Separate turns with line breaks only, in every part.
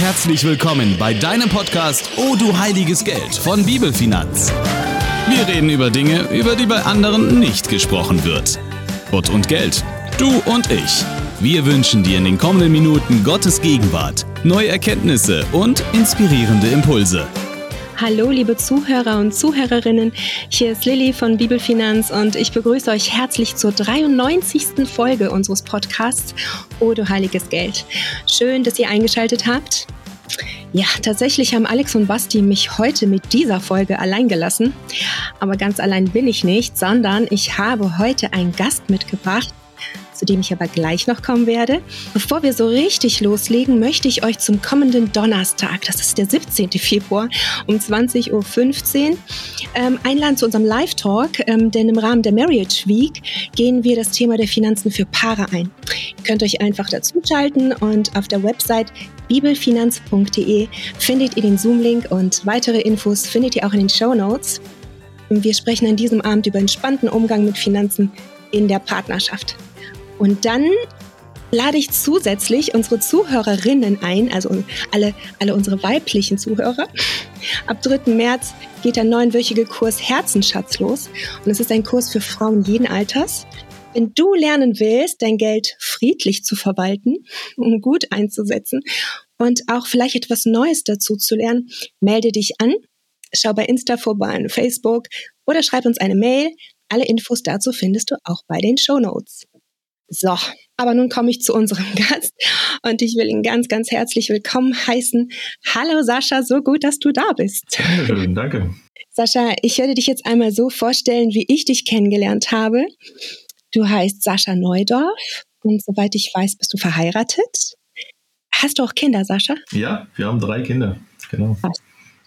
Herzlich willkommen bei deinem Podcast Oh du heiliges Geld von Bibelfinanz. Wir reden über Dinge, über die bei anderen nicht gesprochen wird. Gott und Geld, du und ich. Wir wünschen dir in den kommenden Minuten Gottes Gegenwart, neue Erkenntnisse und inspirierende Impulse.
Hallo, liebe Zuhörer und Zuhörerinnen. Hier ist Lilly von Bibelfinanz und ich begrüße euch herzlich zur 93. Folge unseres Podcasts O du heiliges Geld. Schön, dass ihr eingeschaltet habt. Ja, tatsächlich haben Alex und Basti mich heute mit dieser Folge allein gelassen. Aber ganz allein bin ich nicht, sondern ich habe heute einen Gast mitgebracht, zu dem ich aber gleich noch kommen werde. Bevor wir so richtig loslegen, möchte ich euch zum kommenden Donnerstag, das ist der 17. Februar um 20.15 Uhr, ähm, einladen zu unserem Live-Talk, ähm, denn im Rahmen der Marriage Week gehen wir das Thema der Finanzen für Paare ein. Ihr könnt euch einfach dazuschalten und auf der Website bibelfinanz.de findet ihr den Zoom-Link und weitere Infos findet ihr auch in den Show Notes. Wir sprechen an diesem Abend über entspannten Umgang mit Finanzen in der Partnerschaft. Und dann lade ich zusätzlich unsere Zuhörerinnen ein, also alle, alle unsere weiblichen Zuhörer. Ab 3. März geht der neunwöchige Kurs Herzenschatz los. Und es ist ein Kurs für Frauen jeden Alters. Wenn du lernen willst, dein Geld friedlich zu verwalten und gut einzusetzen und auch vielleicht etwas Neues dazu zu lernen, melde dich an. Schau bei Insta vorbei, Facebook oder schreib uns eine Mail. Alle Infos dazu findest du auch bei den Show Notes. So, aber nun komme ich zu unserem Gast und ich will ihn ganz, ganz herzlich willkommen heißen. Hallo Sascha, so gut, dass du da bist.
Schön, danke.
Sascha, ich werde dich jetzt einmal so vorstellen, wie ich dich kennengelernt habe. Du heißt Sascha Neudorf und soweit ich weiß, bist du verheiratet. Hast du auch Kinder, Sascha?
Ja, wir haben drei Kinder, genau.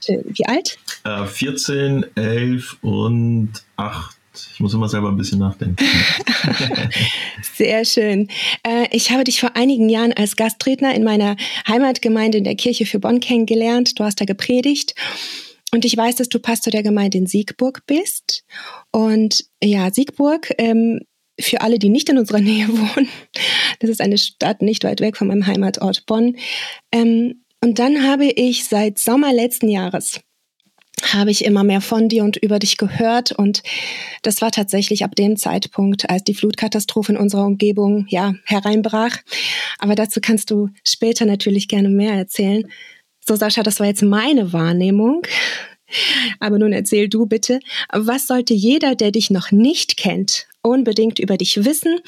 Wie alt?
Äh, 14, 11 und 8. Ich muss immer selber ein bisschen nachdenken.
Sehr schön. Äh, ich habe dich vor einigen Jahren als Gastredner in meiner Heimatgemeinde in der Kirche für Bonn kennengelernt. Du hast da gepredigt. Und ich weiß, dass du Pastor der Gemeinde in Siegburg bist. Und ja, Siegburg, ähm, für alle, die nicht in unserer Nähe wohnen, das ist eine Stadt nicht weit weg von meinem Heimatort Bonn. Ähm, und dann habe ich seit Sommer letzten Jahres habe ich immer mehr von dir und über dich gehört. Und das war tatsächlich ab dem Zeitpunkt, als die Flutkatastrophe in unserer Umgebung ja hereinbrach. Aber dazu kannst du später natürlich gerne mehr erzählen. So, Sascha, das war jetzt meine Wahrnehmung. Aber nun erzähl du bitte, was sollte jeder, der dich noch nicht kennt, unbedingt über dich wissen?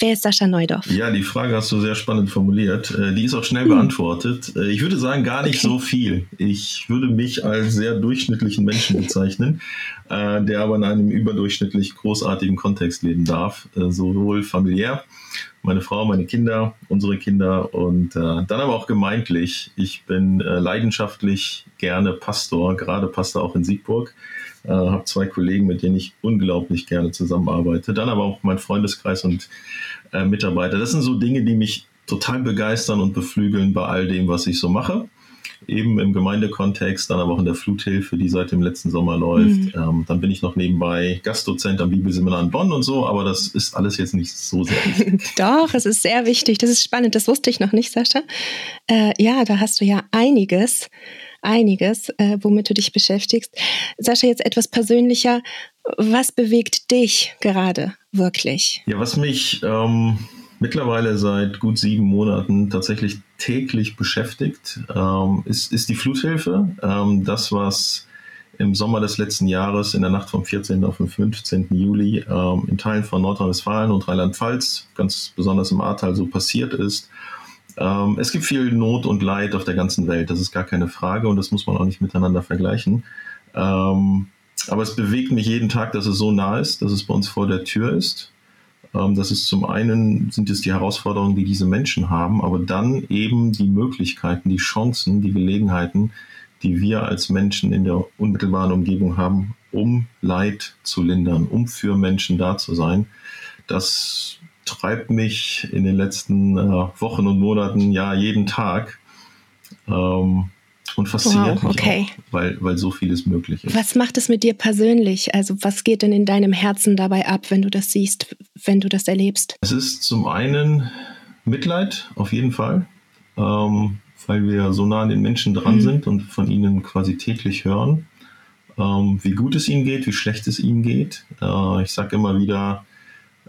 Wer ist Sascha Neudorf?
Ja, die Frage hast du sehr spannend formuliert. Äh, die ist auch schnell hm. beantwortet. Äh, ich würde sagen, gar nicht okay. so viel. Ich würde mich als sehr durchschnittlichen Menschen bezeichnen, äh, der aber in einem überdurchschnittlich großartigen Kontext leben darf. Sowohl familiär, meine Frau, meine Kinder, unsere Kinder und dann aber auch gemeintlich. Ich bin leidenschaftlich gerne Pastor, gerade Pastor auch in Siegburg. Äh, habe zwei Kollegen, mit denen ich unglaublich gerne zusammenarbeite. Dann aber auch mein Freundeskreis und äh, Mitarbeiter. Das sind so Dinge, die mich total begeistern und beflügeln bei all dem, was ich so mache. Eben im Gemeindekontext, dann aber auch in der Fluthilfe, die seit dem letzten Sommer läuft. Mhm. Ähm, dann bin ich noch nebenbei Gastdozent am Bibelseminar in Bonn und so, aber das ist alles jetzt nicht so sehr wichtig.
Doch, es ist sehr wichtig. Das ist spannend. Das wusste ich noch nicht, Sascha. Äh, ja, da hast du ja einiges einiges, äh, womit du dich beschäftigst. Sascha, jetzt etwas persönlicher. Was bewegt dich gerade wirklich?
Ja, was mich ähm, mittlerweile seit gut sieben Monaten tatsächlich täglich beschäftigt, ähm, ist, ist die Fluthilfe. Ähm, das, was im Sommer des letzten Jahres, in der Nacht vom 14. auf den 15. Juli, ähm, in Teilen von Nordrhein-Westfalen und Rheinland-Pfalz, ganz besonders im Ahrtal, so passiert ist. Ähm, es gibt viel Not und Leid auf der ganzen Welt, das ist gar keine Frage und das muss man auch nicht miteinander vergleichen. Ähm, aber es bewegt mich jeden Tag, dass es so nah ist, dass es bei uns vor der Tür ist. Ähm, das ist zum einen sind es die Herausforderungen, die diese Menschen haben, aber dann eben die Möglichkeiten, die Chancen, die Gelegenheiten, die wir als Menschen in der unmittelbaren Umgebung haben, um Leid zu lindern, um für Menschen da zu sein. Das treibt mich in den letzten äh, Wochen und Monaten ja jeden Tag ähm, und fasziniert wow, okay. mich auch, weil, weil so vieles möglich ist.
Was macht es mit dir persönlich? Also was geht denn in deinem Herzen dabei ab, wenn du das siehst, wenn du das erlebst?
Es ist zum einen Mitleid, auf jeden Fall. Ähm, weil wir so nah an den Menschen dran mhm. sind und von ihnen quasi täglich hören, ähm, wie gut es ihnen geht, wie schlecht es ihnen geht. Äh, ich sage immer wieder,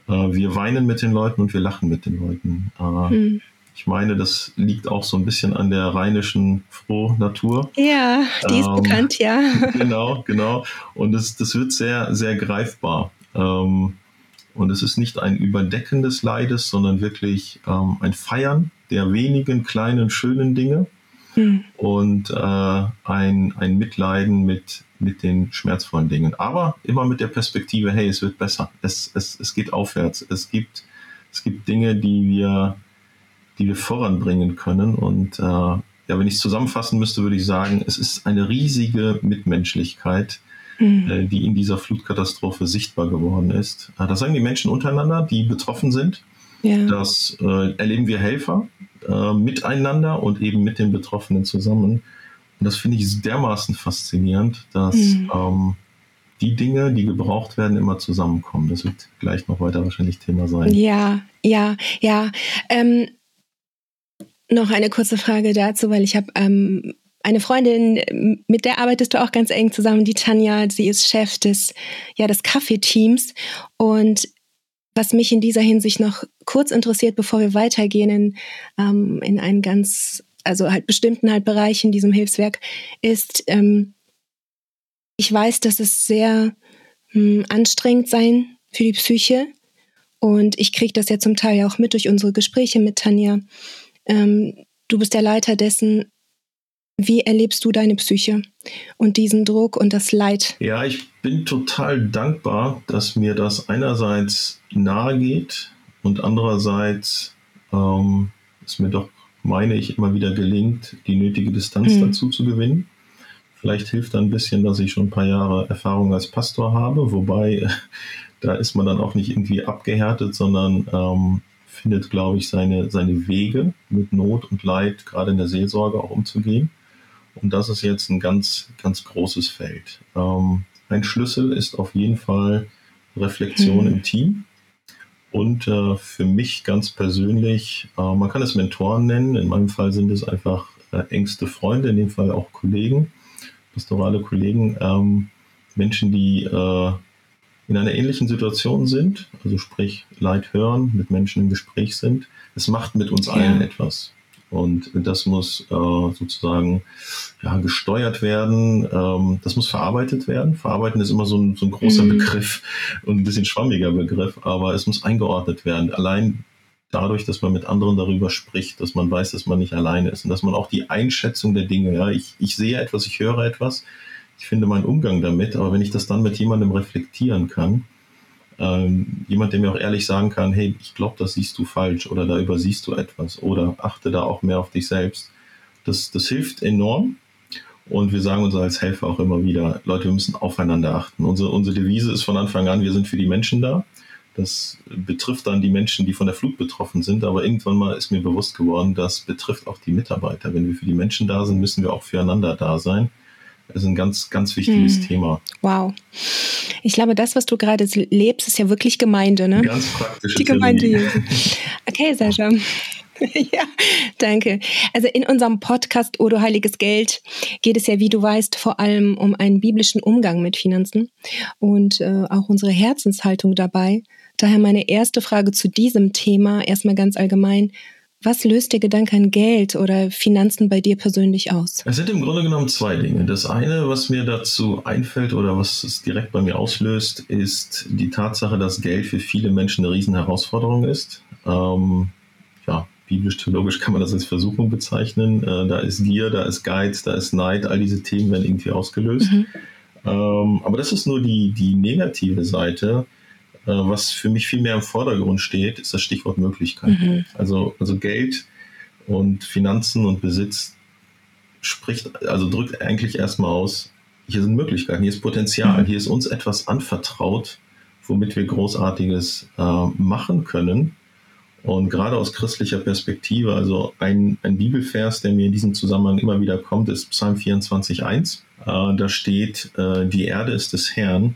äh, wir weinen mit den Leuten und wir lachen mit den Leuten. Äh, mhm. Ich meine, das liegt auch so ein bisschen an der rheinischen Frohnatur.
Ja, die ist ähm, bekannt, ja.
genau, genau. Und das, das wird sehr, sehr greifbar. Ähm, und es ist nicht ein Überdecken des Leides, sondern wirklich ähm, ein Feiern der wenigen kleinen, schönen Dinge hm. und äh, ein, ein Mitleiden mit, mit den schmerzvollen Dingen. Aber immer mit der Perspektive, hey, es wird besser. Es, es, es geht aufwärts. Es gibt, es gibt Dinge, die wir, die wir voranbringen können. Und äh, ja, wenn ich es zusammenfassen müsste, würde ich sagen, es ist eine riesige Mitmenschlichkeit, mhm. äh, die in dieser Flutkatastrophe sichtbar geworden ist. Äh, das sagen die Menschen untereinander, die betroffen sind. Ja. Das äh, erleben wir Helfer äh, miteinander und eben mit den Betroffenen zusammen. Und das finde ich dermaßen faszinierend, dass mhm. ähm, die Dinge, die gebraucht werden, immer zusammenkommen. Das wird gleich noch weiter wahrscheinlich Thema sein.
Ja, ja, ja. Ähm, noch eine kurze Frage dazu, weil ich habe ähm, eine Freundin, mit der arbeitest du auch ganz eng zusammen, die Tanja. Sie ist Chef des, ja, des Kaffeeteams. Und was mich in dieser Hinsicht noch kurz interessiert, bevor wir weitergehen in, ähm, in einen ganz, also halt bestimmten halt Bereich in diesem Hilfswerk, ist, ähm, ich weiß, dass es sehr hm, anstrengend sein für die Psyche. Und ich kriege das ja zum Teil auch mit durch unsere Gespräche mit Tanja. Ähm, du bist der Leiter dessen, wie erlebst du deine Psyche und diesen Druck und das Leid?
Ja, ich bin total dankbar, dass mir das einerseits nahe geht und andererseits ähm, es mir doch, meine ich, immer wieder gelingt, die nötige Distanz mhm. dazu zu gewinnen. Vielleicht hilft da ein bisschen, dass ich schon ein paar Jahre Erfahrung als Pastor habe, wobei da ist man dann auch nicht irgendwie abgehärtet, sondern ähm, findet, glaube ich, seine, seine Wege mit Not und Leid, gerade in der Seelsorge auch umzugehen. Und das ist jetzt ein ganz, ganz großes Feld. Ähm, ein Schlüssel ist auf jeden Fall Reflexion mhm. im Team. Und äh, für mich ganz persönlich, äh, man kann es Mentoren nennen, in meinem Fall sind es einfach äh, engste Freunde, in dem Fall auch Kollegen, pastorale Kollegen, ähm, Menschen, die äh, in einer ähnlichen Situation sind, also sprich Leid hören, mit Menschen im Gespräch sind. Es macht mit uns ja. allen etwas. Und das muss äh, sozusagen ja, gesteuert werden, ähm, das muss verarbeitet werden. Verarbeiten ist immer so ein, so ein großer mhm. Begriff und ein bisschen schwammiger Begriff, aber es muss eingeordnet werden. Allein dadurch, dass man mit anderen darüber spricht, dass man weiß, dass man nicht alleine ist und dass man auch die Einschätzung der Dinge, ja, ich, ich sehe etwas, ich höre etwas, ich finde meinen Umgang damit, aber wenn ich das dann mit jemandem reflektieren kann, ähm, jemand, der mir auch ehrlich sagen kann, hey, ich glaube, das siehst du falsch oder da übersiehst du etwas oder achte da auch mehr auf dich selbst. Das, das hilft enorm. Und wir sagen uns als Helfer auch immer wieder, Leute, wir müssen aufeinander achten. Unsere, unsere Devise ist von Anfang an, wir sind für die Menschen da. Das betrifft dann die Menschen, die von der Flut betroffen sind. Aber irgendwann mal ist mir bewusst geworden, das betrifft auch die Mitarbeiter. Wenn wir für die Menschen da sind, müssen wir auch füreinander da sein. Das ist ein ganz, ganz wichtiges hm. Thema.
Wow. Ich glaube, das, was du gerade lebst, ist ja wirklich Gemeinde, ne?
Ganz praktisch.
Die Gemeinde. Okay, Sascha. ja, danke. Also in unserem Podcast Odo Heiliges Geld geht es ja, wie du weißt, vor allem um einen biblischen Umgang mit Finanzen und äh, auch unsere Herzenshaltung dabei. Daher meine erste Frage zu diesem Thema erstmal ganz allgemein. Was löst der Gedanke an Geld oder Finanzen bei dir persönlich aus?
Es sind im Grunde genommen zwei Dinge. Das eine, was mir dazu einfällt oder was es direkt bei mir auslöst, ist die Tatsache, dass Geld für viele Menschen eine Riesenherausforderung ist. Ähm, ja, biblisch-theologisch kann man das als Versuchung bezeichnen. Äh, da ist Gier, da ist Geiz, da ist Neid, all diese Themen werden irgendwie ausgelöst. Mhm. Ähm, aber das ist nur die, die negative Seite was für mich viel mehr im Vordergrund steht, ist das Stichwort Möglichkeit. Mhm. Also, also Geld und Finanzen und Besitz spricht, also drückt eigentlich erstmal aus, hier sind Möglichkeiten, hier ist Potenzial, mhm. hier ist uns etwas anvertraut, womit wir Großartiges äh, machen können. Und gerade aus christlicher Perspektive, also ein, ein Bibelvers, der mir in diesem Zusammenhang immer wieder kommt, ist Psalm 24.1. Äh, da steht, äh, die Erde ist des Herrn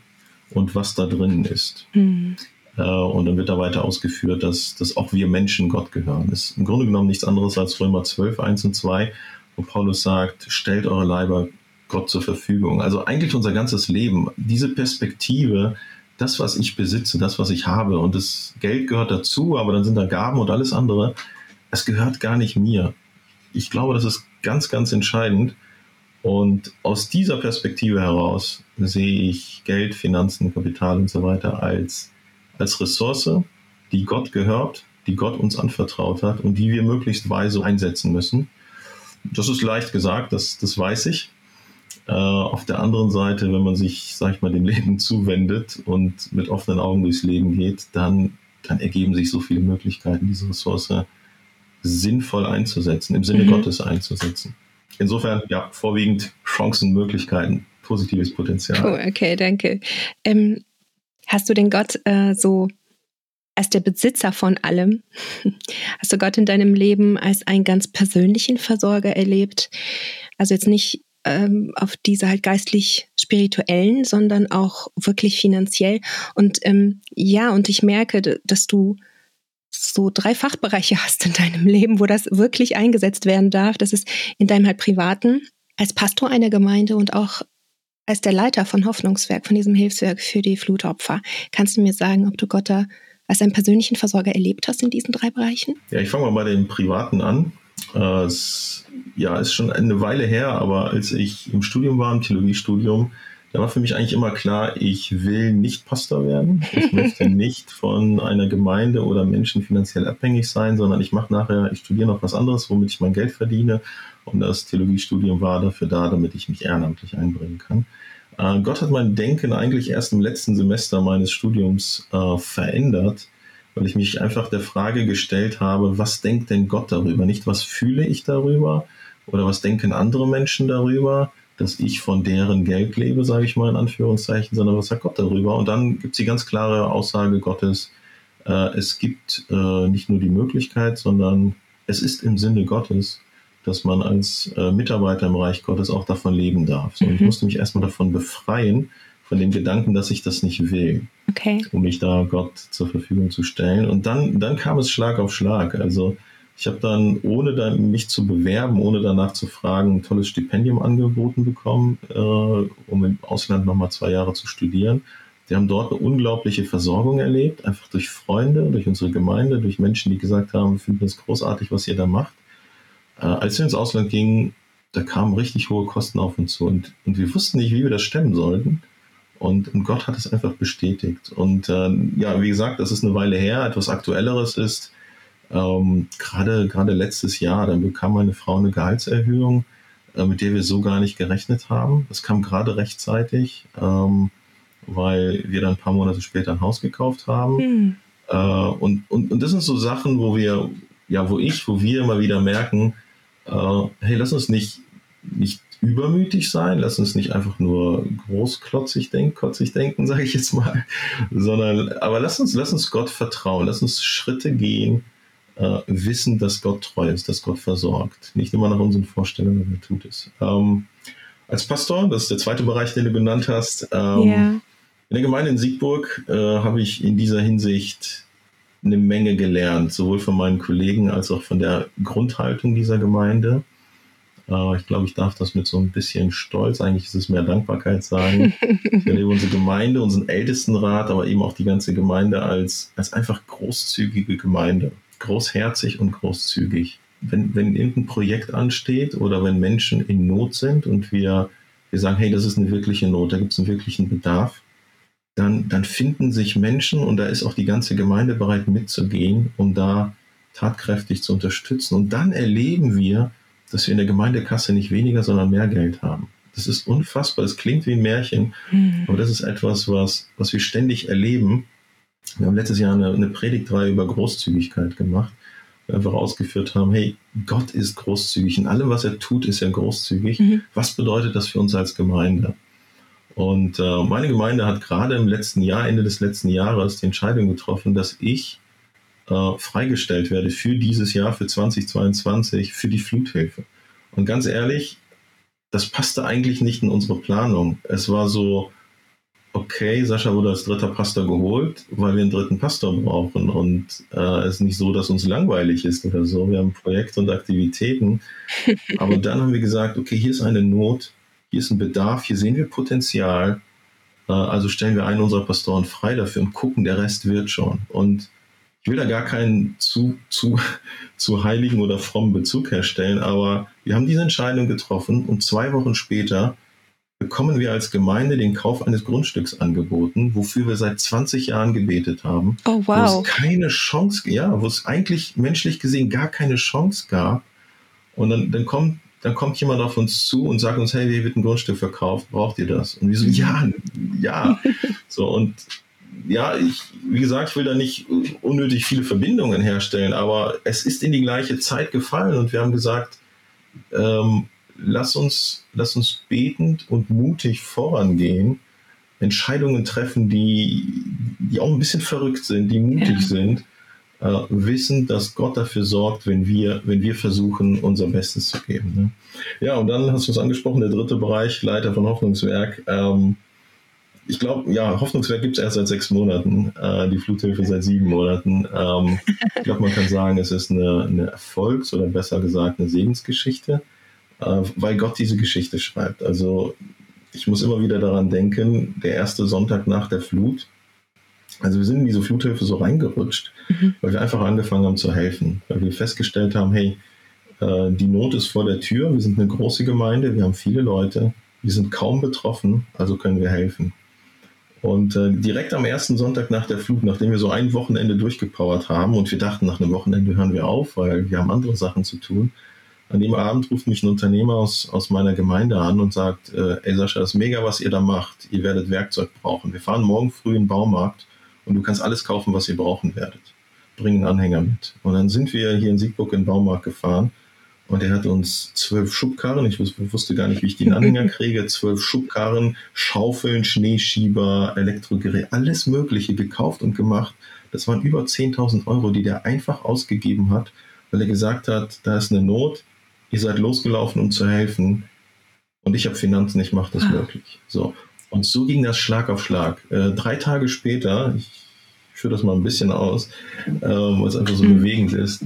und was da drinnen ist. Mhm. Äh, und dann wird da weiter ausgeführt, dass, dass auch wir Menschen Gott gehören. Das ist im Grunde genommen nichts anderes als Römer 12, 1 und 2, wo Paulus sagt, stellt eure Leiber Gott zur Verfügung. Also eigentlich unser ganzes Leben, diese Perspektive, das, was ich besitze, das, was ich habe, und das Geld gehört dazu, aber dann sind da Gaben und alles andere, es gehört gar nicht mir. Ich glaube, das ist ganz, ganz entscheidend. Und aus dieser Perspektive heraus sehe ich Geld, Finanzen, Kapital und so weiter als als Ressource, die Gott gehört, die Gott uns anvertraut hat und die wir möglichst weise einsetzen müssen. Das ist leicht gesagt, das, das weiß ich. Äh, auf der anderen Seite, wenn man sich, sag ich mal, dem Leben zuwendet und mit offenen Augen durchs Leben geht, dann, dann ergeben sich so viele Möglichkeiten, diese Ressource sinnvoll einzusetzen, im Sinne mhm. Gottes einzusetzen. Insofern, ja, vorwiegend Chancen, Möglichkeiten, positives Potenzial.
Oh, okay, danke. Ähm, Hast du den Gott äh, so als der Besitzer von allem? Hast du Gott in deinem Leben als einen ganz persönlichen Versorger erlebt? Also jetzt nicht ähm, auf diese halt geistlich spirituellen, sondern auch wirklich finanziell. Und ähm, ja, und ich merke, dass du so drei Fachbereiche hast in deinem Leben, wo das wirklich eingesetzt werden darf. Das ist in deinem halt privaten, als Pastor einer Gemeinde und auch als der Leiter von Hoffnungswerk, von diesem Hilfswerk für die Flutopfer. Kannst du mir sagen, ob du Gott da als einen persönlichen Versorger erlebt hast in diesen drei Bereichen?
Ja, ich fange mal bei dem Privaten an. Äh, es, ja, ist schon eine Weile her, aber als ich im Studium war, im Theologiestudium, da war für mich eigentlich immer klar, ich will nicht Pastor werden. Ich möchte nicht von einer Gemeinde oder Menschen finanziell abhängig sein, sondern ich mache nachher, ich studiere noch was anderes, womit ich mein Geld verdiene. Und das Theologiestudium war dafür da, damit ich mich ehrenamtlich einbringen kann. Äh, Gott hat mein Denken eigentlich erst im letzten Semester meines Studiums äh, verändert, weil ich mich einfach der Frage gestellt habe, was denkt denn Gott darüber? Nicht, was fühle ich darüber oder was denken andere Menschen darüber, dass ich von deren Geld lebe, sage ich mal in Anführungszeichen, sondern was sagt Gott darüber? Und dann gibt es die ganz klare Aussage Gottes, äh, es gibt äh, nicht nur die Möglichkeit, sondern es ist im Sinne Gottes, dass man als äh, Mitarbeiter im Reich Gottes auch davon leben darf. So, mhm. Ich musste mich erstmal davon befreien, von dem Gedanken, dass ich das nicht will,
okay.
um mich da Gott zur Verfügung zu stellen. Und dann, dann kam es Schlag auf Schlag. Also ich habe dann, ohne dann mich zu bewerben, ohne danach zu fragen, ein tolles Stipendium angeboten bekommen, äh, um im Ausland nochmal zwei Jahre zu studieren. Wir haben dort eine unglaubliche Versorgung erlebt, einfach durch Freunde, durch unsere Gemeinde, durch Menschen, die gesagt haben, wir finden es großartig, was ihr da macht. Äh, als wir ins Ausland gingen, da kamen richtig hohe Kosten auf uns zu und, und wir wussten nicht, wie wir das stemmen sollten. Und, und Gott hat es einfach bestätigt. Und äh, ja, wie gesagt, das ist eine Weile her. Etwas Aktuelleres ist, ähm, gerade, gerade letztes Jahr, dann bekam meine Frau eine Gehaltserhöhung, äh, mit der wir so gar nicht gerechnet haben. Das kam gerade rechtzeitig, ähm, weil wir dann ein paar Monate später ein Haus gekauft haben. Hm. Äh, und, und, und das sind so Sachen, wo wir, ja, wo ich, wo wir immer wieder merken, äh, hey, lass uns nicht, nicht übermütig sein, lass uns nicht einfach nur großklotzig denken, kotzig denken, sage ich jetzt mal, sondern, aber lass uns, lass uns Gott vertrauen, lass uns Schritte gehen, äh, wissen, dass Gott treu ist, dass Gott versorgt. Nicht immer nach unseren Vorstellungen, aber er tut es. Ähm, als Pastor, das ist der zweite Bereich, den du genannt hast, ähm, yeah. in der Gemeinde in Siegburg äh, habe ich in dieser Hinsicht eine Menge gelernt, sowohl von meinen Kollegen als auch von der Grundhaltung dieser Gemeinde. Äh, ich glaube, ich darf das mit so ein bisschen Stolz, eigentlich ist es mehr Dankbarkeit sagen. ich erlebe unsere Gemeinde, unseren Ältestenrat, aber eben auch die ganze Gemeinde als, als einfach großzügige Gemeinde großherzig und großzügig. Wenn, wenn irgendein Projekt ansteht oder wenn Menschen in Not sind und wir, wir sagen, hey, das ist eine wirkliche Not, da gibt es einen wirklichen Bedarf, dann, dann finden sich Menschen und da ist auch die ganze Gemeinde bereit mitzugehen, um da tatkräftig zu unterstützen. Und dann erleben wir, dass wir in der Gemeindekasse nicht weniger, sondern mehr Geld haben. Das ist unfassbar, das klingt wie ein Märchen, mhm. aber das ist etwas, was, was wir ständig erleben wir haben letztes Jahr eine, eine Predigtreihe über Großzügigkeit gemacht, wir einfach ausgeführt haben, hey, Gott ist großzügig. In allem, was er tut, ist er großzügig. Mhm. Was bedeutet das für uns als Gemeinde? Und äh, meine Gemeinde hat gerade im letzten Jahr, Ende des letzten Jahres, die Entscheidung getroffen, dass ich äh, freigestellt werde für dieses Jahr, für 2022, für die Fluthilfe. Und ganz ehrlich, das passte eigentlich nicht in unsere Planung. Es war so, okay, Sascha wurde als dritter Pastor geholt, weil wir einen dritten Pastor brauchen. Und äh, es ist nicht so, dass uns langweilig ist oder so. Wir haben Projekte und Aktivitäten. Aber dann haben wir gesagt, okay, hier ist eine Not, hier ist ein Bedarf, hier sehen wir Potenzial. Äh, also stellen wir einen unserer Pastoren frei dafür und gucken, der Rest wird schon. Und ich will da gar keinen zu, zu, zu heiligen oder frommen Bezug herstellen, aber wir haben diese Entscheidung getroffen und zwei Wochen später bekommen wir als Gemeinde den Kauf eines Grundstücks angeboten, wofür wir seit 20 Jahren gebetet haben.
Oh, wow.
Wo es keine Chance, ja, wo es eigentlich menschlich gesehen gar keine Chance gab. Und dann, dann kommt dann kommt jemand auf uns zu und sagt uns, hey, hier wird ein Grundstück verkauft, braucht ihr das? Und wir so, ja, ja. So, und ja, ich, wie gesagt, ich will da nicht unnötig viele Verbindungen herstellen, aber es ist in die gleiche Zeit gefallen und wir haben gesagt, ähm, lass uns, lass uns betend und mutig vorangehen, Entscheidungen treffen, die, die auch ein bisschen verrückt sind, die mutig ja. sind, äh, wissen, dass Gott dafür sorgt, wenn wir, wenn wir versuchen, unser Bestes zu geben. Ne? Ja, und dann hast du es angesprochen, der dritte Bereich, Leiter von Hoffnungswerk. Ähm, ich glaube, ja, Hoffnungswerk gibt es erst seit sechs Monaten, äh, die Fluthilfe seit sieben Monaten. Ähm, ich glaube, man kann sagen, es ist eine, eine Erfolgs- oder besser gesagt eine Segensgeschichte weil Gott diese Geschichte schreibt. Also ich muss immer wieder daran denken, der erste Sonntag nach der Flut. Also wir sind in diese Fluthilfe so reingerutscht, mhm. weil wir einfach angefangen haben zu helfen, weil wir festgestellt haben, hey, äh, die Not ist vor der Tür, wir sind eine große Gemeinde, wir haben viele Leute, wir sind kaum betroffen, also können wir helfen. Und äh, direkt am ersten Sonntag nach der Flut, nachdem wir so ein Wochenende durchgepowert haben und wir dachten, nach einem Wochenende hören wir auf, weil wir haben andere Sachen zu tun, an dem Abend ruft mich ein Unternehmer aus, aus meiner Gemeinde an und sagt, äh, ey Sascha, das ist mega, was ihr da macht. Ihr werdet Werkzeug brauchen. Wir fahren morgen früh in den Baumarkt und du kannst alles kaufen, was ihr brauchen werdet. Bring einen Anhänger mit. Und dann sind wir hier in Siegburg in den Baumarkt gefahren und er hat uns zwölf Schubkarren, ich wusste gar nicht, wie ich den Anhänger kriege, zwölf Schubkarren, Schaufeln, Schneeschieber, Elektrogerät, alles Mögliche gekauft und gemacht. Das waren über 10.000 Euro, die der einfach ausgegeben hat, weil er gesagt hat, da ist eine Not, ihr seid losgelaufen, um zu helfen und ich habe Finanzen, ich mache das ah. möglich. So. Und so ging das Schlag auf Schlag. Äh, drei Tage später, ich führe das mal ein bisschen aus, ähm, weil es einfach so mhm. bewegend ist,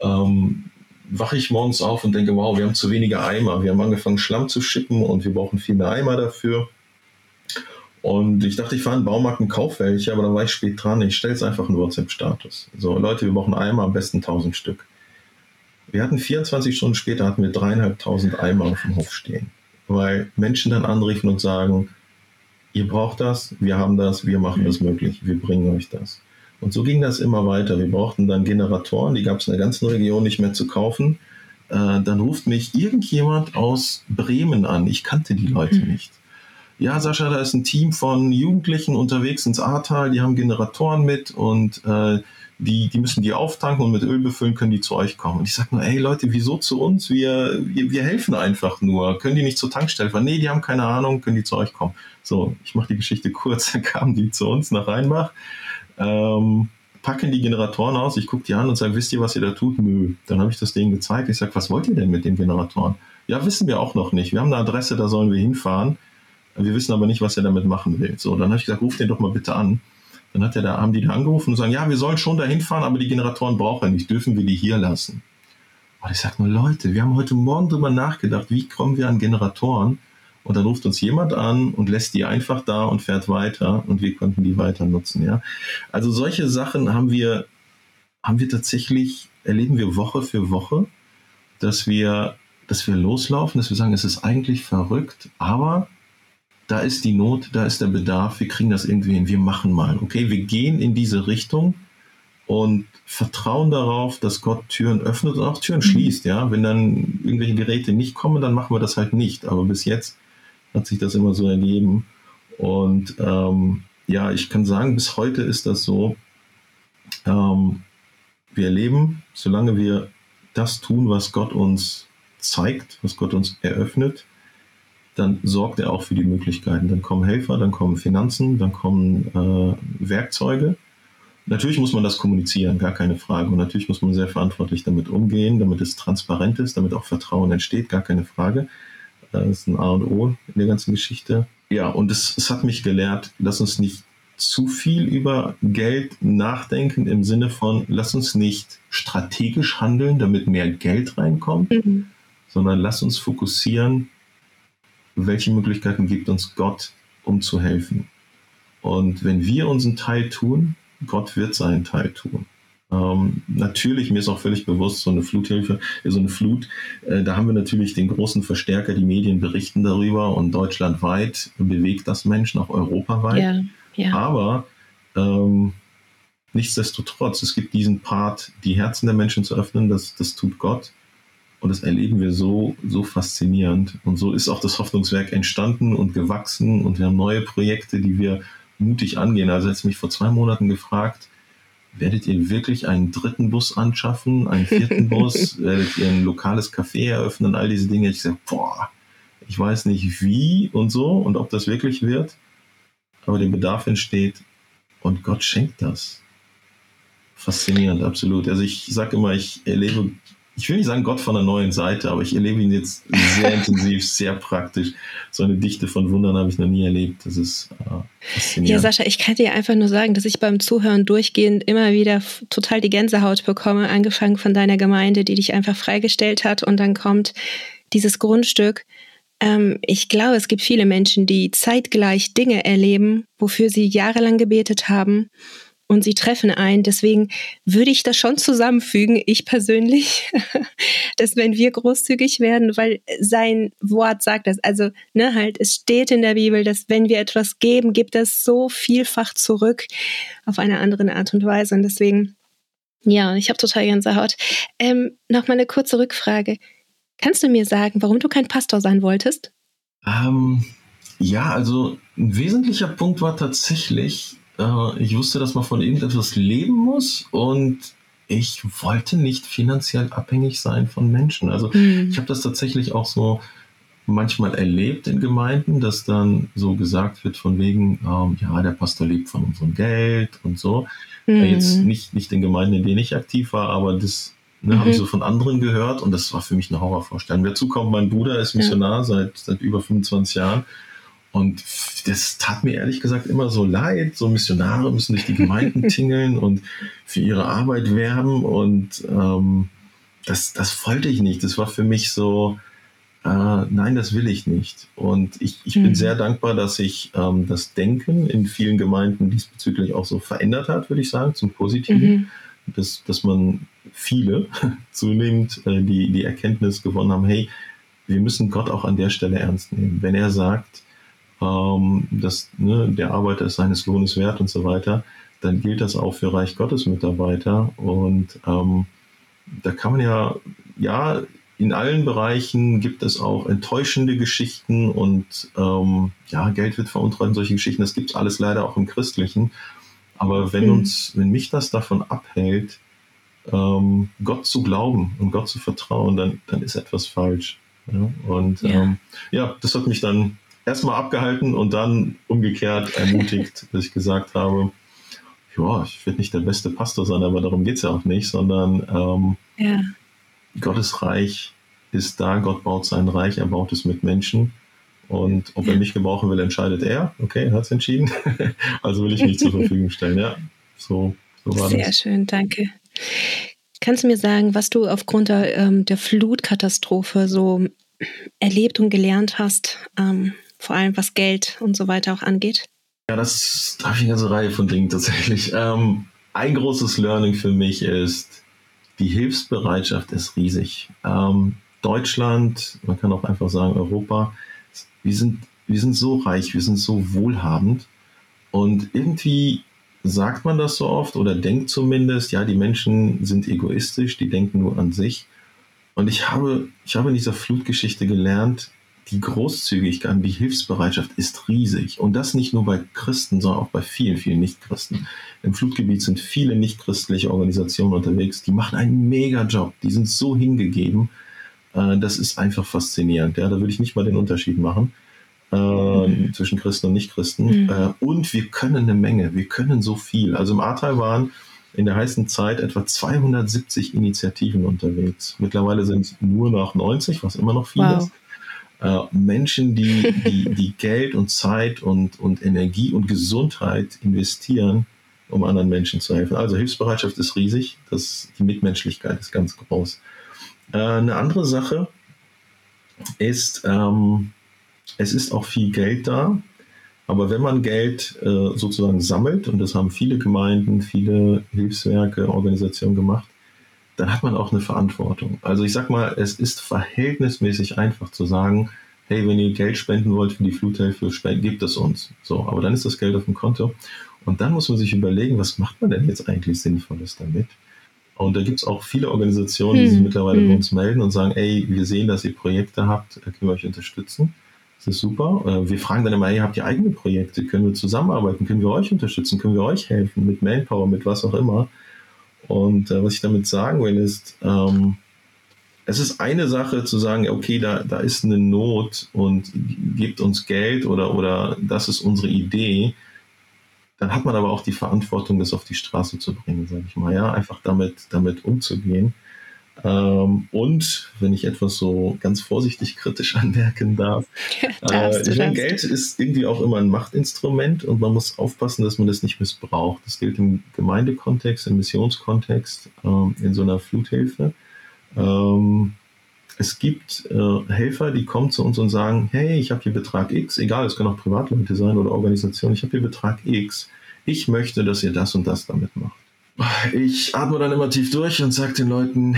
ähm, wache ich morgens auf und denke, wow, wir haben zu wenige Eimer. Wir haben angefangen, Schlamm zu schippen und wir brauchen viel mehr Eimer dafür. Und ich dachte, ich fahre in den Baumarkt und kaufe welche, aber dann war ich spät dran. Ich stelle es einfach in WhatsApp-Status. So, Leute, wir brauchen Eimer, am besten 1000 Stück. Wir hatten 24 Stunden später hatten wir dreieinhalbtausend Eimer auf dem Hof stehen, weil Menschen dann anriefen und sagen, ihr braucht das, wir haben das, wir machen das möglich, wir bringen euch das. Und so ging das immer weiter. Wir brauchten dann Generatoren, die gab es in der ganzen Region nicht mehr zu kaufen. Äh, dann ruft mich irgendjemand aus Bremen an. Ich kannte die Leute mhm. nicht. Ja, Sascha, da ist ein Team von Jugendlichen unterwegs ins Ahrtal, die haben Generatoren mit und äh, die, die müssen die auftanken und mit Öl befüllen, können die zu euch kommen. Und ich sage nur, ey Leute, wieso zu uns? Wir, wir, wir helfen einfach nur. Können die nicht zur Tankstelle fahren? Nee, die haben keine Ahnung, können die zu euch kommen. So, ich mache die Geschichte kurz. Dann kamen die zu uns nach Rheinbach, ähm, packen die Generatoren aus. Ich gucke die an und sage, wisst ihr, was ihr da tut? Nö. Dann habe ich das denen gezeigt. Ich sage, was wollt ihr denn mit den Generatoren? Ja, wissen wir auch noch nicht. Wir haben eine Adresse, da sollen wir hinfahren. Wir wissen aber nicht, was ihr damit machen will. So, dann habe ich gesagt, ruft den doch mal bitte an. Dann hat er da, haben die da angerufen und sagen, ja, wir sollen schon dahin fahren, aber die Generatoren brauchen wir nicht, dürfen wir die hier lassen. Und ich sage nur, Leute, wir haben heute Morgen drüber nachgedacht, wie kommen wir an Generatoren? Und dann ruft uns jemand an und lässt die einfach da und fährt weiter und wir konnten die weiter nutzen. Ja? Also solche Sachen haben wir, haben wir tatsächlich, erleben wir Woche für Woche, dass wir, dass wir loslaufen, dass wir sagen, es ist eigentlich verrückt, aber da ist die Not, da ist der Bedarf, wir kriegen das irgendwie hin, wir machen mal. Okay, wir gehen in diese Richtung und vertrauen darauf, dass Gott Türen öffnet und auch Türen mhm. schließt. Ja, wenn dann irgendwelche Geräte nicht kommen, dann machen wir das halt nicht. Aber bis jetzt hat sich das immer so ergeben. Und ähm, ja, ich kann sagen, bis heute ist das so. Ähm, wir erleben, solange wir das tun, was Gott uns zeigt, was Gott uns eröffnet, dann sorgt er auch für die Möglichkeiten. Dann kommen Helfer, dann kommen Finanzen, dann kommen äh, Werkzeuge. Natürlich muss man das kommunizieren, gar keine Frage. Und natürlich muss man sehr verantwortlich damit umgehen, damit es transparent ist, damit auch Vertrauen entsteht, gar keine Frage. Das ist ein A und O in der ganzen Geschichte. ja, und es, es hat mich gelehrt, lass uns nicht zu viel über Geld nachdenken im Sinne von, lass uns nicht strategisch handeln, damit mehr Geld reinkommt, mhm. sondern lass uns fokussieren, welche Möglichkeiten gibt uns Gott, um zu helfen. Und wenn wir unseren Teil tun, Gott wird seinen Teil tun. Ähm, natürlich, mir ist auch völlig bewusst, so eine Fluthilfe, so eine Flut, äh, da haben wir natürlich den großen Verstärker, die Medien berichten darüber und deutschlandweit bewegt das Menschen, auch europaweit. Ja, ja. Aber ähm, nichtsdestotrotz, es gibt diesen Part, die Herzen der Menschen zu öffnen, das, das tut Gott. Und das erleben wir so, so faszinierend. Und so ist auch das Hoffnungswerk entstanden und gewachsen. Und wir haben neue Projekte, die wir mutig angehen. Also jetzt mich vor zwei Monaten gefragt, werdet ihr wirklich einen dritten Bus anschaffen, einen vierten Bus, werdet ihr ein lokales Café eröffnen, all diese Dinge. Ich sage, boah, ich weiß nicht wie und so und ob das wirklich wird, aber der Bedarf entsteht und Gott schenkt das. Faszinierend, absolut. Also ich sage immer, ich erlebe ich will nicht sagen Gott von der neuen Seite, aber ich erlebe ihn jetzt sehr intensiv, sehr praktisch. So eine Dichte von Wundern habe ich noch nie erlebt. Das ist äh, faszinierend.
Ja, Sascha, ich kann dir einfach nur sagen, dass ich beim Zuhören durchgehend immer wieder total die Gänsehaut bekomme, angefangen von deiner Gemeinde, die dich einfach freigestellt hat und dann kommt dieses Grundstück. Ähm, ich glaube, es gibt viele Menschen, die zeitgleich Dinge erleben, wofür sie jahrelang gebetet haben und sie treffen ein. Deswegen würde ich das schon zusammenfügen, ich persönlich, dass wenn wir großzügig werden, weil sein Wort sagt das, also ne, halt, es steht in der Bibel, dass wenn wir etwas geben, gibt es so vielfach zurück auf eine andere Art und Weise. Und deswegen, ja, ich habe total Gänsehaut. Ähm, noch mal eine kurze Rückfrage. Kannst du mir sagen, warum du kein Pastor sein wolltest?
Ähm, ja, also ein wesentlicher Punkt war tatsächlich, äh, ich wusste, dass man von irgendetwas leben muss und ich wollte nicht finanziell abhängig sein von Menschen. Also mhm. ich habe das tatsächlich auch so manchmal erlebt in Gemeinden, dass dann so gesagt wird von wegen, ähm, ja, der Pastor lebt von unserem Geld und so. Mhm. Jetzt nicht, nicht in Gemeinden, in denen ich aktiv war, aber das ne, mhm. habe ich so von anderen gehört und das war für mich eine Horrorvorstellung. Dazu kommt, mein Bruder ist Missionar ja. seit, seit über 25 Jahren und das tat mir ehrlich gesagt immer so leid. So Missionare müssen durch die Gemeinden tingeln und für ihre Arbeit werben. Und ähm, das, das wollte ich nicht. Das war für mich so, äh, nein, das will ich nicht. Und ich, ich mhm. bin sehr dankbar, dass sich ähm, das Denken in vielen Gemeinden diesbezüglich auch so verändert hat, würde ich sagen, zum Positiven. Mhm. Dass, dass man viele zunehmend äh, die, die Erkenntnis gewonnen haben, hey, wir müssen Gott auch an der Stelle ernst nehmen. Wenn er sagt, ähm, dass ne, der Arbeiter ist seines Lohnes wert und so weiter, dann gilt das auch für Reich Gottes Mitarbeiter. Und ähm, da kann man ja, ja, in allen Bereichen gibt es auch enttäuschende Geschichten und ähm, ja, Geld wird veruntreut, solche Geschichten, das gibt es alles leider auch im Christlichen. Aber wenn mhm. uns, wenn mich das davon abhält, ähm, Gott zu glauben und Gott zu vertrauen, dann, dann ist etwas falsch. Ja? Und ja. Ähm, ja, das hat mich dann erstmal abgehalten und dann umgekehrt ermutigt, dass ich gesagt habe, ja, ich werde nicht der beste Pastor sein, aber darum geht es ja auch nicht, sondern ähm, ja. Gottes Reich ist da, Gott baut sein Reich, er baut es mit Menschen. Und ob er mich gebrauchen will, entscheidet er. Okay, er hat es entschieden. also will ich mich zur Verfügung stellen. Ja, so, so
war Sehr das. Sehr schön, danke. Kannst du mir sagen, was du aufgrund der, ähm, der Flutkatastrophe so erlebt und gelernt hast? Ähm, vor allem was Geld und so weiter auch angeht?
Ja, das da habe ich eine ganze Reihe von Dingen tatsächlich. Ähm, ein großes Learning für mich ist, die Hilfsbereitschaft ist riesig. Ähm, Deutschland, man kann auch einfach sagen Europa, wir sind, wir sind so reich, wir sind so wohlhabend und irgendwie sagt man das so oft oder denkt zumindest, ja, die Menschen sind egoistisch, die denken nur an sich. Und ich habe, ich habe in dieser Flutgeschichte gelernt, die Großzügigkeit, die Hilfsbereitschaft ist riesig. Und das nicht nur bei Christen, sondern auch bei vielen, vielen Nichtchristen. Im Flutgebiet sind viele nichtchristliche Organisationen unterwegs, die machen einen mega Job. Die sind so hingegeben. Äh, das ist einfach faszinierend. Ja, da würde ich nicht mal den Unterschied machen. Äh, mhm. zwischen Christen und Nichtchristen. Mhm. Äh, und wir können eine Menge, wir können so viel. Also im Ahrtal waren in der heißen Zeit etwa 270 Initiativen unterwegs. Mittlerweile sind es nur noch 90, was immer noch viel wow. ist. Äh, Menschen, die, die, die Geld und Zeit und, und Energie und Gesundheit investieren, um anderen Menschen zu helfen. Also Hilfsbereitschaft ist riesig, das, die Mitmenschlichkeit ist ganz groß. Äh, eine andere Sache ist, ähm, es ist auch viel Geld da, aber wenn man Geld äh, sozusagen sammelt, und das haben viele Gemeinden, viele Hilfswerke, Organisationen gemacht, dann hat man auch eine Verantwortung. Also ich sag mal, es ist verhältnismäßig einfach zu sagen, hey, wenn ihr Geld spenden wollt für die Fluthilfe, gebt es uns. So, aber dann ist das Geld auf dem Konto. Und dann muss man sich überlegen, was macht man denn jetzt eigentlich Sinnvolles damit? Und da gibt es auch viele Organisationen, die sich hm. mittlerweile hm. bei uns melden und sagen, ey, wir sehen, dass ihr Projekte habt, können wir euch unterstützen. Das ist super. Äh, wir fragen dann immer, hey, habt ihr eigene Projekte? Können wir zusammenarbeiten? Können wir euch unterstützen? Können wir euch helfen? Mit Manpower, mit was auch immer. Und äh, was ich damit sagen will, ist, ähm, es ist eine Sache zu sagen, okay, da, da ist eine Not und gebt uns Geld oder, oder das ist unsere Idee. Dann hat man aber auch die Verantwortung, das auf die Straße zu bringen, sage ich mal, ja, einfach damit, damit umzugehen. Ähm, und wenn ich etwas so ganz vorsichtig kritisch anmerken darf, äh, ich meine, Geld ist irgendwie auch immer ein Machtinstrument und man muss aufpassen, dass man das nicht missbraucht. Das gilt im Gemeindekontext, im Missionskontext, ähm, in so einer Fluthilfe. Ähm, es gibt äh, Helfer, die kommen zu uns und sagen, hey, ich habe hier Betrag X, egal, es können auch Privatleute sein oder Organisationen, ich habe hier Betrag X. Ich möchte, dass ihr das und das damit macht. Ich atme dann immer tief durch und sage den Leuten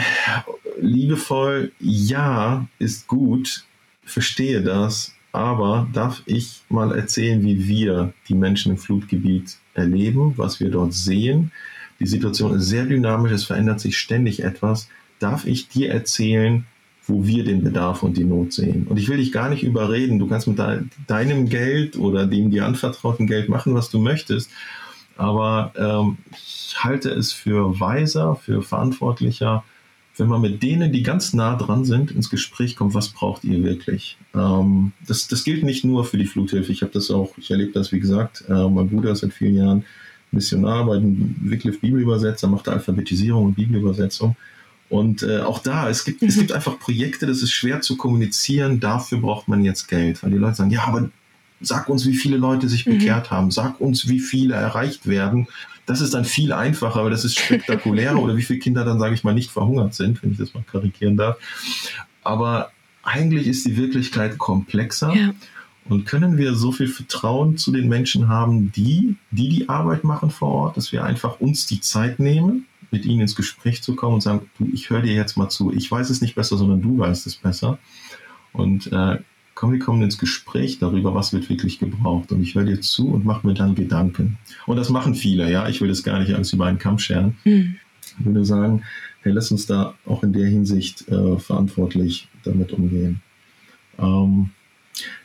liebevoll, ja, ist gut, verstehe das, aber darf ich mal erzählen, wie wir die Menschen im Flutgebiet erleben, was wir dort sehen. Die Situation ist sehr dynamisch, es verändert sich ständig etwas. Darf ich dir erzählen, wo wir den Bedarf und die Not sehen. Und ich will dich gar nicht überreden. Du kannst mit deinem Geld oder dem dir anvertrauten Geld machen, was du möchtest. Aber ähm, ich halte es für weiser, für verantwortlicher, wenn man mit denen, die ganz nah dran sind, ins Gespräch kommt, was braucht ihr wirklich? Ähm, das, das gilt nicht nur für die Fluthilfe. Ich habe das auch, ich erlebe das, wie gesagt, äh, mein Bruder ist seit vielen Jahren Missionar bei den Wycliffe Bibelübersetzer, macht Alphabetisierung und Bibelübersetzung. Und äh, auch da, es gibt, es gibt einfach Projekte, das ist schwer zu kommunizieren, dafür braucht man jetzt Geld. Weil die Leute sagen, ja, aber sag uns, wie viele Leute sich mhm. bekehrt haben, sag uns, wie viele erreicht werden. Das ist dann viel einfacher, aber das ist spektakulärer oder wie viele Kinder dann, sage ich mal, nicht verhungert sind, wenn ich das mal karikieren darf. Aber eigentlich ist die Wirklichkeit komplexer. Ja. Und können wir so viel Vertrauen zu den Menschen haben, die, die die Arbeit machen vor Ort, dass wir einfach uns die Zeit nehmen, mit ihnen ins Gespräch zu kommen und sagen, du, ich höre dir jetzt mal zu. Ich weiß es nicht besser, sondern du weißt es besser. Und äh, komm, wir kommen ins Gespräch darüber, was wird wirklich gebraucht. Und ich höre dir zu und mache mir dann Gedanken. Und das machen viele, ja. Ich will das gar nicht alles über einen Kamm scheren. Mhm. Ich würde sagen, hey, lass uns da auch in der Hinsicht äh, verantwortlich damit umgehen. Ähm,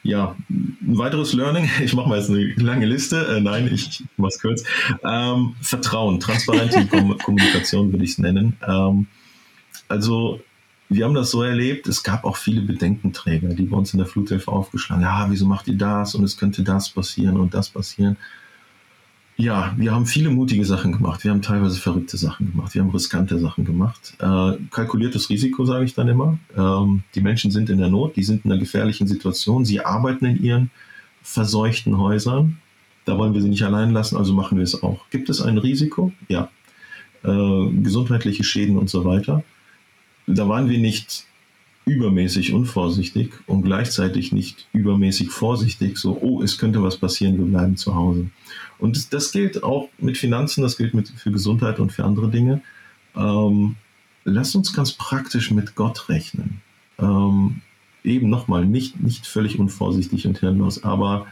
ja, ein weiteres Learning, ich mache mal jetzt eine lange Liste, äh, nein, ich mache es kurz. Ähm, Vertrauen, transparente Kommunikation würde ich es nennen. Ähm, also wir haben das so erlebt, es gab auch viele Bedenkenträger, die bei uns in der Fluthilfe aufgeschlagen haben, ja, wieso macht ihr das und es könnte das passieren und das passieren. Ja, wir haben viele mutige Sachen gemacht. Wir haben teilweise verrückte Sachen gemacht. Wir haben riskante Sachen gemacht. Äh, kalkuliertes Risiko, sage ich dann immer. Ähm, die Menschen sind in der Not, die sind in einer gefährlichen Situation. Sie arbeiten in ihren verseuchten Häusern. Da wollen wir sie nicht allein lassen, also machen wir es auch. Gibt es ein Risiko? Ja. Äh, gesundheitliche Schäden und so weiter. Da waren wir nicht übermäßig unvorsichtig und gleichzeitig nicht übermäßig vorsichtig, so, oh, es könnte was passieren, wir bleiben zu Hause. Und das, das gilt auch mit Finanzen, das gilt mit, für Gesundheit und für andere Dinge. Ähm, lasst uns ganz praktisch mit Gott rechnen. Ähm, eben nochmal, nicht, nicht völlig unvorsichtig und hirnlos, aber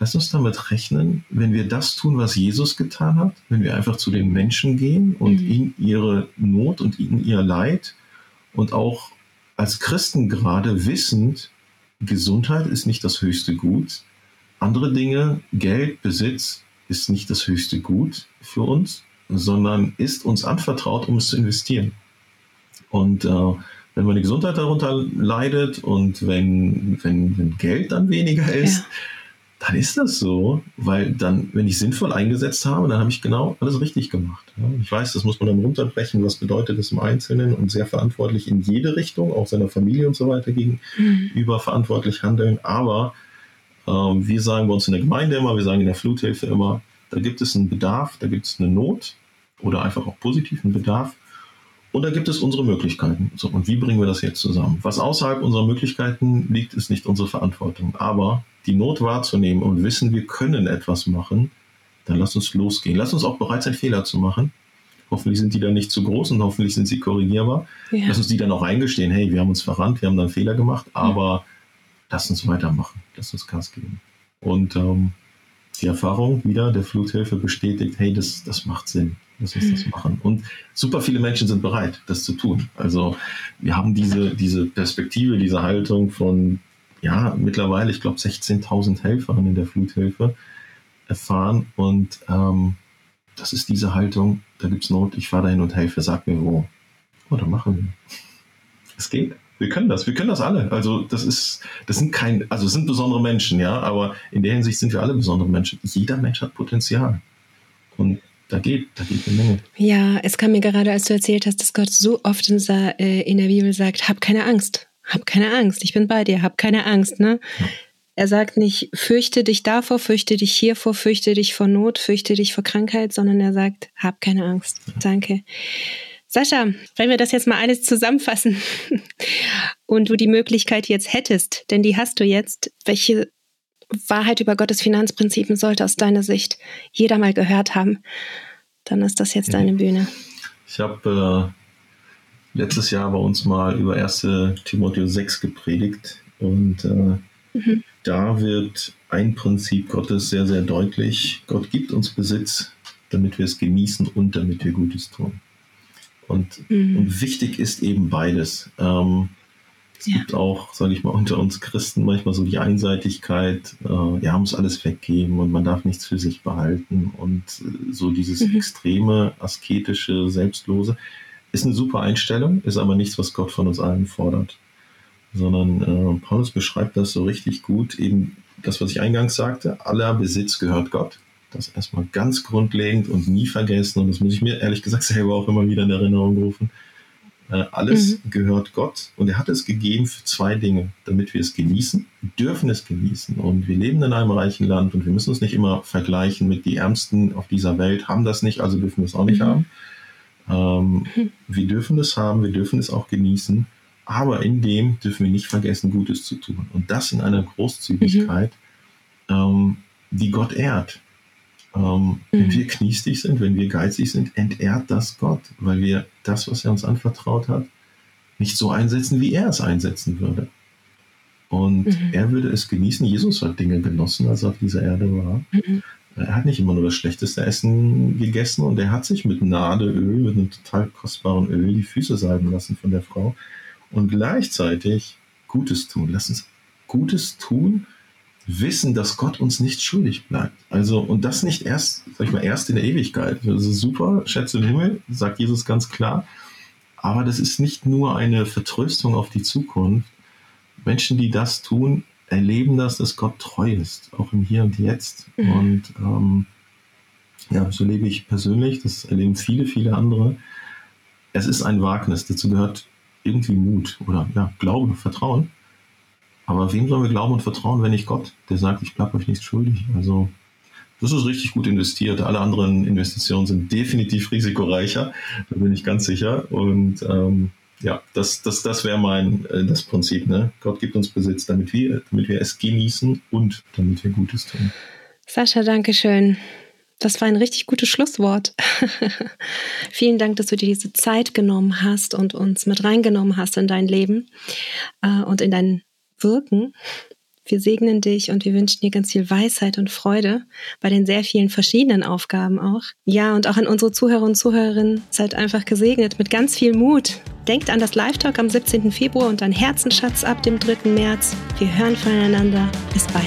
lasst uns damit rechnen, wenn wir das tun, was Jesus getan hat, wenn wir einfach zu den Menschen gehen und mhm. in ihre Not und in ihr Leid und auch als Christen gerade wissend, Gesundheit ist nicht das höchste Gut. Andere Dinge, Geld, Besitz ist nicht das höchste Gut für uns, sondern ist uns anvertraut, um es zu investieren. Und äh, wenn meine Gesundheit darunter leidet und wenn, wenn, wenn Geld dann weniger ist, ja. Dann ist das so, weil dann, wenn ich sinnvoll eingesetzt habe, dann habe ich genau alles richtig gemacht. Ich weiß, das muss man dann runterbrechen, was bedeutet das im Einzelnen und sehr verantwortlich in jede Richtung, auch seiner Familie und so weiter gegenüber mhm. verantwortlich handeln. Aber ähm, wir sagen bei uns in der Gemeinde immer, wir sagen in der Fluthilfe immer, da gibt es einen Bedarf, da gibt es eine Not oder einfach auch positiven Bedarf. Und da gibt es unsere Möglichkeiten. So, und wie bringen wir das jetzt zusammen? Was außerhalb unserer Möglichkeiten liegt, ist nicht unsere Verantwortung. Aber die Not wahrzunehmen und wissen, wir können etwas machen, dann lass uns losgehen. Lass uns auch bereit sein, Fehler zu machen. Hoffentlich sind die dann nicht zu groß und hoffentlich sind sie korrigierbar. Ja. Lass uns die dann auch eingestehen. Hey, wir haben uns verrannt, wir haben dann Fehler gemacht, aber ja. lass uns weitermachen. Lass uns Gas geben. Und ähm, die Erfahrung wieder der Fluthilfe bestätigt, hey, das, das macht Sinn. Lass uns das mhm. machen. Und super viele Menschen sind bereit, das zu tun. Also wir haben diese, diese Perspektive, diese Haltung von, ja, mittlerweile, ich glaube, 16.000 Helfern in der Fluthilfe erfahren. Und ähm, das ist diese Haltung, da gibt es Not, ich fahre dahin und helfe, sag mir wo. Oh, dann machen wir. Es geht. Wir können das, wir können das alle. Also das ist, das sind kein, also sind besondere Menschen, ja, aber in der Hinsicht sind wir alle besondere Menschen. Jeder Mensch hat Potenzial. Und da geht, da geht eine Menge.
Ja, es kam mir gerade, als du erzählt hast, dass Gott so oft in, äh, in der Bibel sagt, hab keine Angst, hab keine Angst, ich bin bei dir, hab keine Angst, ne? Ja. Er sagt nicht, fürchte dich davor, fürchte dich hiervor, fürchte dich vor Not, fürchte dich vor Krankheit, sondern er sagt, hab keine Angst. Ja. Danke. Sascha, wenn wir das jetzt mal alles zusammenfassen und du die Möglichkeit jetzt hättest, denn die hast du jetzt, welche Wahrheit über Gottes Finanzprinzipien sollte aus deiner Sicht jeder mal gehört haben, dann ist das jetzt deine Bühne.
Ich habe äh, letztes Jahr bei uns mal über 1. Timotheus 6 gepredigt und äh, mhm. da wird ein Prinzip Gottes sehr, sehr deutlich. Gott gibt uns Besitz, damit wir es genießen und damit wir Gutes tun. Und, mhm. und wichtig ist eben beides. Ähm, es ja. gibt auch, sage ich mal, unter uns Christen manchmal so die Einseitigkeit, äh, ja, muss alles weggeben und man darf nichts für sich behalten. Und äh, so dieses mhm. extreme, asketische, selbstlose ist eine super Einstellung, ist aber nichts, was Gott von uns allen fordert. Sondern äh, Paulus beschreibt das so richtig gut, eben das, was ich eingangs sagte, aller Besitz gehört Gott. Das erstmal ganz grundlegend und nie vergessen. Und das muss ich mir ehrlich gesagt selber auch immer wieder in Erinnerung rufen äh, alles mhm. gehört Gott und er hat es gegeben für zwei Dinge, damit wir es genießen, wir dürfen es genießen und wir leben in einem reichen Land und wir müssen uns nicht immer vergleichen mit die Ärmsten auf dieser Welt, haben das nicht, also dürfen wir es auch nicht mhm. haben. Ähm, mhm. Wir dürfen es haben, wir dürfen es auch genießen, aber in dem dürfen wir nicht vergessen, Gutes zu tun und das in einer Großzügigkeit, mhm. ähm, die Gott ehrt. Ähm, mhm. Wenn wir kniestig sind, wenn wir geizig sind, entehrt das Gott, weil wir das, was er uns anvertraut hat, nicht so einsetzen, wie er es einsetzen würde. Und mhm. er würde es genießen. Jesus hat Dinge genossen, als er auf dieser Erde war. Mhm. Er hat nicht immer nur das schlechteste Essen gegessen und er hat sich mit Nadeöl, mit einem total kostbaren Öl, die Füße salben lassen von der Frau und gleichzeitig Gutes tun. Lass uns Gutes tun wissen, dass Gott uns nicht schuldig bleibt. Also, und das nicht erst, sag ich mal, erst in der Ewigkeit. Das ist super, Schätze im Himmel, sagt Jesus ganz klar. Aber das ist nicht nur eine Vertröstung auf die Zukunft. Menschen, die das tun, erleben das, dass Gott treu ist, auch im Hier und Jetzt. Mhm. Und ähm, ja, so lebe ich persönlich, das erleben viele, viele andere. Es ist ein Wagnis, dazu gehört irgendwie Mut oder ja, Glaube, Vertrauen. Aber wem sollen wir glauben und vertrauen, wenn nicht Gott, der sagt, ich bleibe euch nichts schuldig? Also, das ist richtig gut investiert. Alle anderen Investitionen sind definitiv risikoreicher, da bin ich ganz sicher. Und ähm, ja, das, das, das wäre mein äh, das Prinzip. Ne? Gott gibt uns Besitz, damit wir, damit wir es genießen und damit wir Gutes tun.
Sascha, danke schön. Das war ein richtig gutes Schlusswort. Vielen Dank, dass du dir diese Zeit genommen hast und uns mit reingenommen hast in dein Leben äh, und in dein wirken. Wir segnen dich und wir wünschen dir ganz viel Weisheit und Freude bei den sehr vielen verschiedenen Aufgaben auch. Ja, und auch an unsere Zuhörer und Zuhörerinnen, seid einfach gesegnet mit ganz viel Mut. Denkt an das Live-Talk am 17. Februar und an Herzenschatz ab dem 3. März. Wir hören voneinander. Bis bald.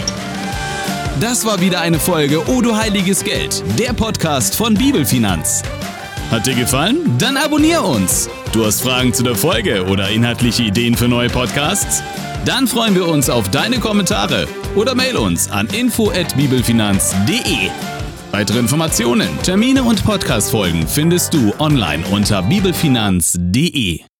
Das war wieder eine Folge O du heiliges Geld, der Podcast von Bibelfinanz. Hat dir gefallen? Dann abonnier uns. Du hast Fragen zu der Folge oder inhaltliche Ideen für neue Podcasts? Dann freuen wir uns auf deine Kommentare oder mail uns an info@bibelfinanz.de. Weitere Informationen, Termine und Podcast-Folgen findest du online unter bibelfinanz.de.